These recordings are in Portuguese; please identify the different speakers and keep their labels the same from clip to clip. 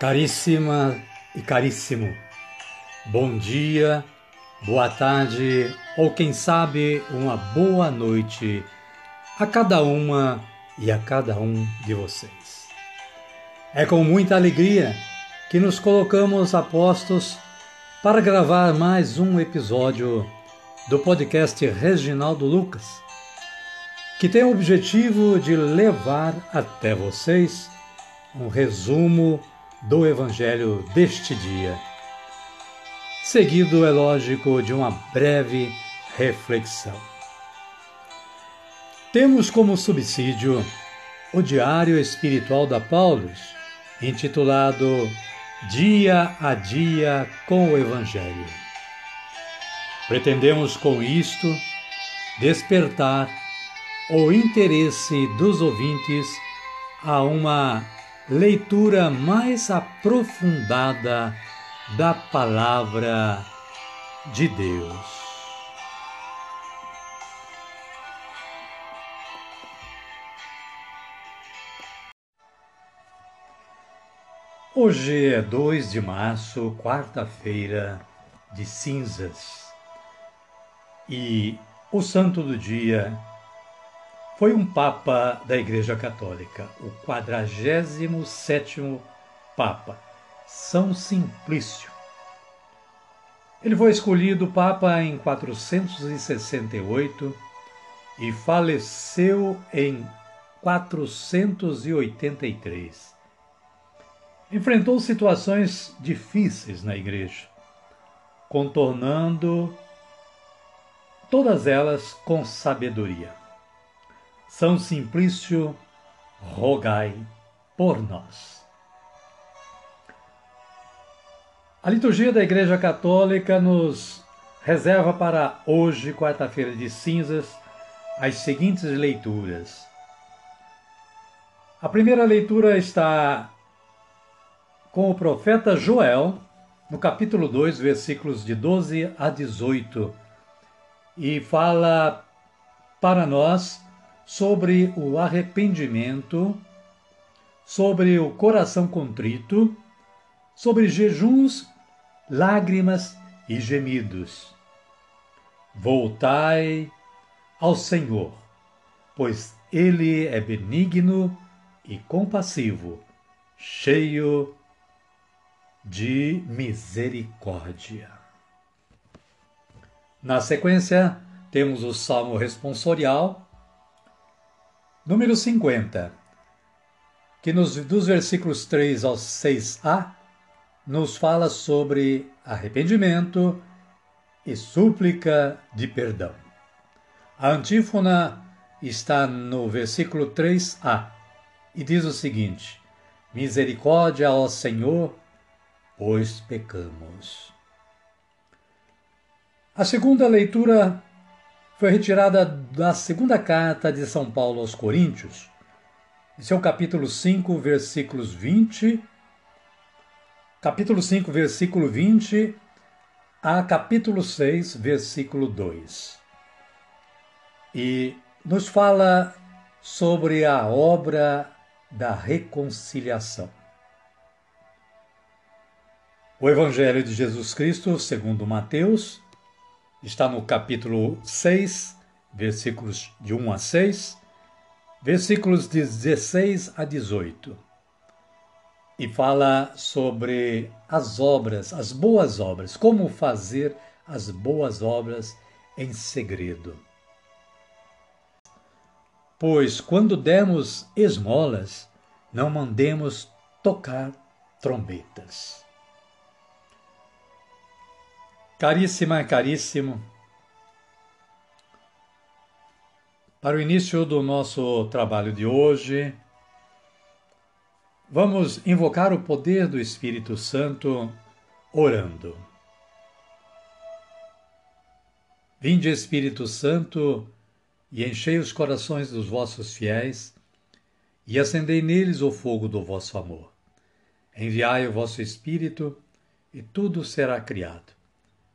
Speaker 1: Caríssima e caríssimo, bom dia, boa tarde ou quem sabe uma boa noite a cada uma e a cada um de vocês. É com muita alegria que nos colocamos a postos para gravar mais um episódio do podcast Reginaldo Lucas, que tem o objetivo de levar até vocês um resumo do Evangelho deste dia. Seguido, é lógico, de uma breve reflexão. Temos como subsídio o Diário Espiritual da Paulus, intitulado Dia a Dia com o Evangelho. Pretendemos com isto despertar o interesse dos ouvintes a uma leitura mais aprofundada da Palavra de Deus. Hoje é 2 de março, quarta-feira de cinzas, e o santo do dia foi um Papa da Igreja Católica, o 47º Papa, São Simplício. Ele foi escolhido Papa em 468 e faleceu em 483. Enfrentou situações difíceis na Igreja, contornando todas elas com sabedoria. São Simplício, rogai por nós. A liturgia da Igreja Católica nos reserva para hoje, quarta-feira de cinzas, as seguintes leituras. A primeira leitura está com o profeta Joel, no capítulo 2, versículos de 12 a 18, e fala para nós sobre o arrependimento, sobre o coração contrito, sobre jejuns, lágrimas e gemidos. Voltai ao Senhor, pois Ele é benigno e compassivo, cheio de misericórdia. Na sequência, temos o salmo responsorial Número 50, que nos, dos versículos 3 ao 6a nos fala sobre arrependimento e súplica de perdão. A antífona está no versículo 3a e diz o seguinte: Misericórdia ao Senhor, pois pecamos. A segunda leitura foi retirada da segunda carta de São Paulo aos Coríntios, seu capítulo 5, versículos 20, capítulo 5, versículo 20 a capítulo 6, versículo 2. E nos fala sobre a obra da reconciliação. O Evangelho de Jesus Cristo, segundo Mateus, está no capítulo 6, versículos de 1 a 6, versículos de 16 a 18. E fala sobre as obras, as boas obras, como fazer as boas obras em segredo. Pois quando demos esmolas, não mandemos tocar trombetas. Caríssima, caríssimo, para o início do nosso trabalho de hoje, vamos invocar o poder do Espírito Santo orando. Vinde, Espírito Santo, e enchei os corações dos vossos fiéis, e acendei neles o fogo do vosso amor. Enviai o vosso Espírito, e tudo será criado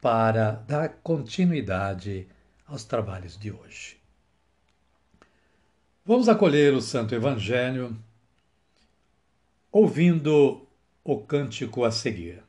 Speaker 1: para dar continuidade aos trabalhos de hoje. Vamos acolher o Santo Evangelho ouvindo o cântico a seguir.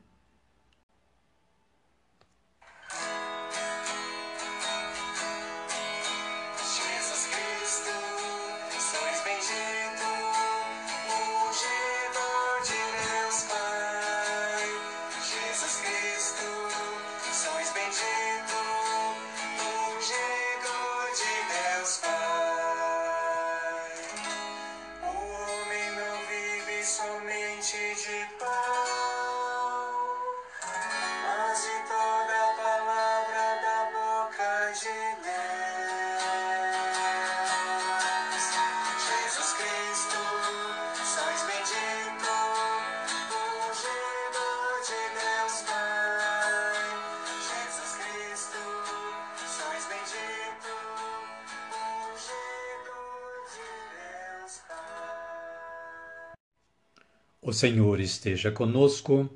Speaker 1: O Senhor esteja conosco,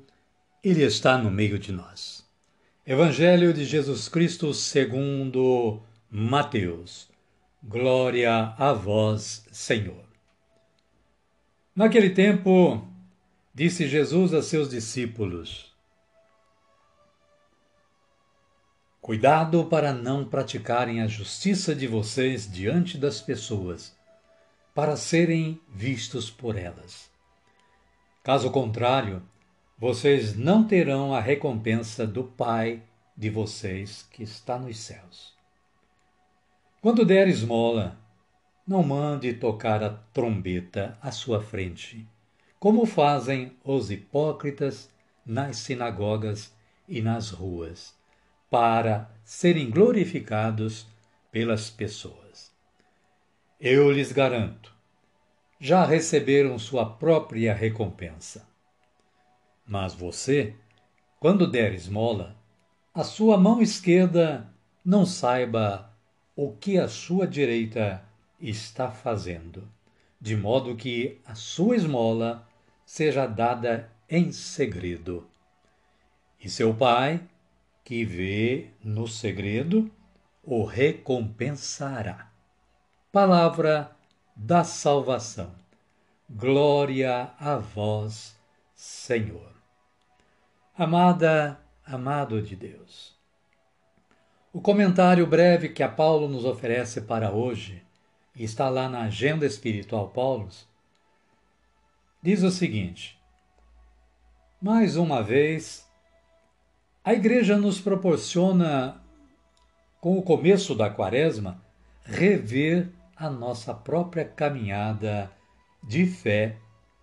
Speaker 1: Ele está no meio de nós. Evangelho de Jesus Cristo segundo Mateus. Glória a vós, Senhor. Naquele tempo, disse Jesus a seus discípulos: Cuidado para não praticarem a justiça de vocês diante das pessoas, para serem vistos por elas. Caso contrário, vocês não terão a recompensa do Pai de vocês que está nos céus. Quando der esmola, não mande tocar a trombeta à sua frente, como fazem os hipócritas nas sinagogas e nas ruas, para serem glorificados pelas pessoas. Eu lhes garanto, já receberam sua própria recompensa. Mas você, quando der esmola, a sua mão esquerda não saiba o que a sua direita está fazendo, de modo que a sua esmola seja dada em segredo. E seu pai, que vê no segredo, o recompensará. Palavra da salvação. Glória a vós, Senhor. Amada, amado de Deus. O comentário breve que a Paulo nos oferece para hoje, e está lá na Agenda Espiritual Paulos, diz o seguinte: Mais uma vez, a Igreja nos proporciona, com o começo da Quaresma, rever a nossa própria caminhada de fé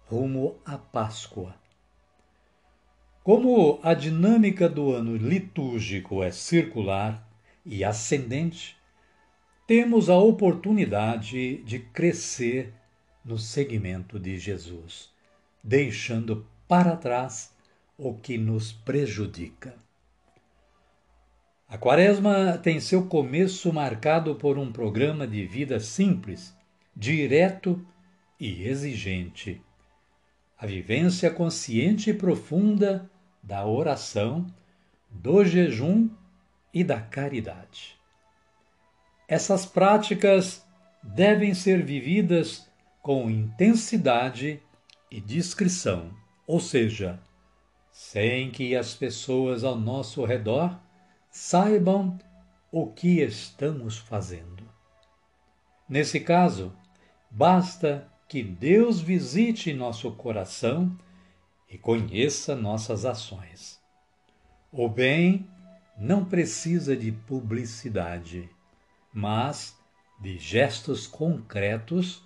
Speaker 1: rumo à Páscoa. Como a dinâmica do ano litúrgico é circular e ascendente, temos a oportunidade de crescer no seguimento de Jesus, deixando para trás o que nos prejudica. A Quaresma tem seu começo marcado por um programa de vida simples, direto e exigente. A vivência consciente e profunda da oração, do jejum e da caridade. Essas práticas devem ser vividas com intensidade e discrição, ou seja, sem que as pessoas ao nosso redor saibam o que estamos fazendo. Nesse caso, basta que Deus visite nosso coração e conheça nossas ações. O bem não precisa de publicidade, mas de gestos concretos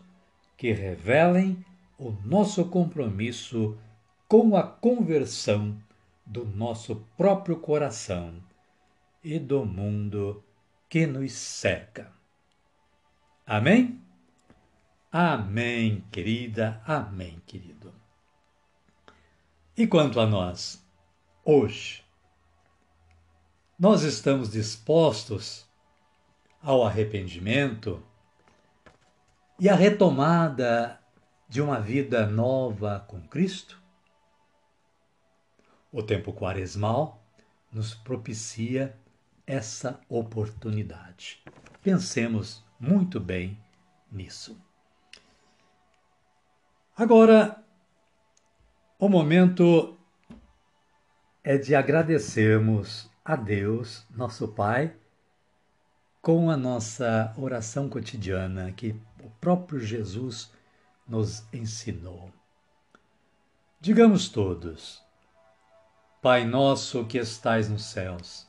Speaker 1: que revelem o nosso compromisso com a conversão do nosso próprio coração e do mundo que nos cerca. Amém? Amém, querida, amém, querido. E quanto a nós, hoje, nós estamos dispostos ao arrependimento e à retomada de uma vida nova com Cristo? O tempo quaresmal nos propicia essa oportunidade. Pensemos muito bem nisso. Agora, o momento é de agradecermos a Deus, nosso Pai, com a nossa oração cotidiana que o próprio Jesus nos ensinou. Digamos todos: Pai nosso que estais nos céus,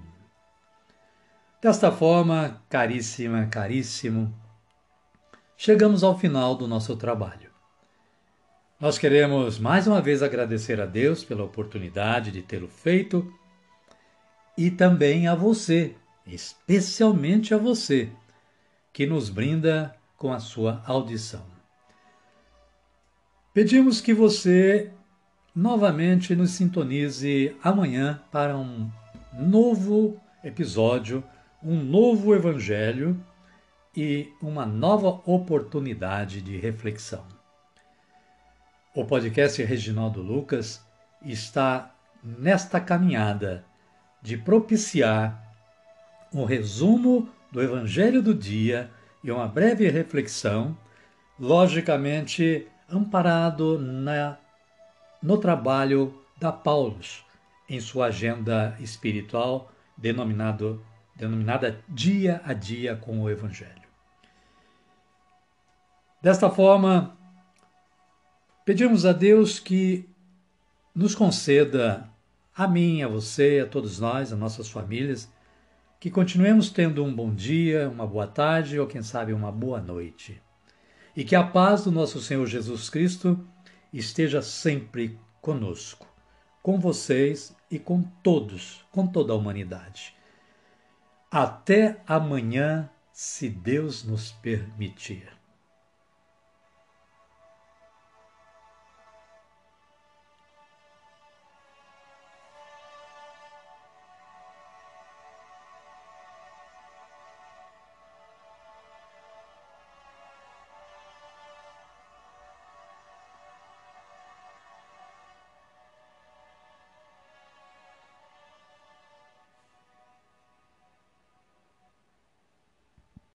Speaker 1: Desta forma, caríssima, caríssimo, chegamos ao final do nosso trabalho. Nós queremos mais uma vez agradecer a Deus pela oportunidade de tê-lo feito e também a você, especialmente a você, que nos brinda com a sua audição. Pedimos que você novamente nos sintonize amanhã para um novo episódio um novo evangelho e uma nova oportunidade de reflexão. O podcast Reginaldo Lucas está nesta caminhada de propiciar um resumo do evangelho do dia e uma breve reflexão, logicamente amparado na, no trabalho da Paulus em sua agenda espiritual denominado denominada Dia a Dia com o Evangelho. Desta forma, pedimos a Deus que nos conceda, a mim, a você, a todos nós, a nossas famílias, que continuemos tendo um bom dia, uma boa tarde ou, quem sabe, uma boa noite. E que a paz do nosso Senhor Jesus Cristo esteja sempre conosco, com vocês e com todos, com toda a humanidade. Até amanhã, se Deus nos permitir.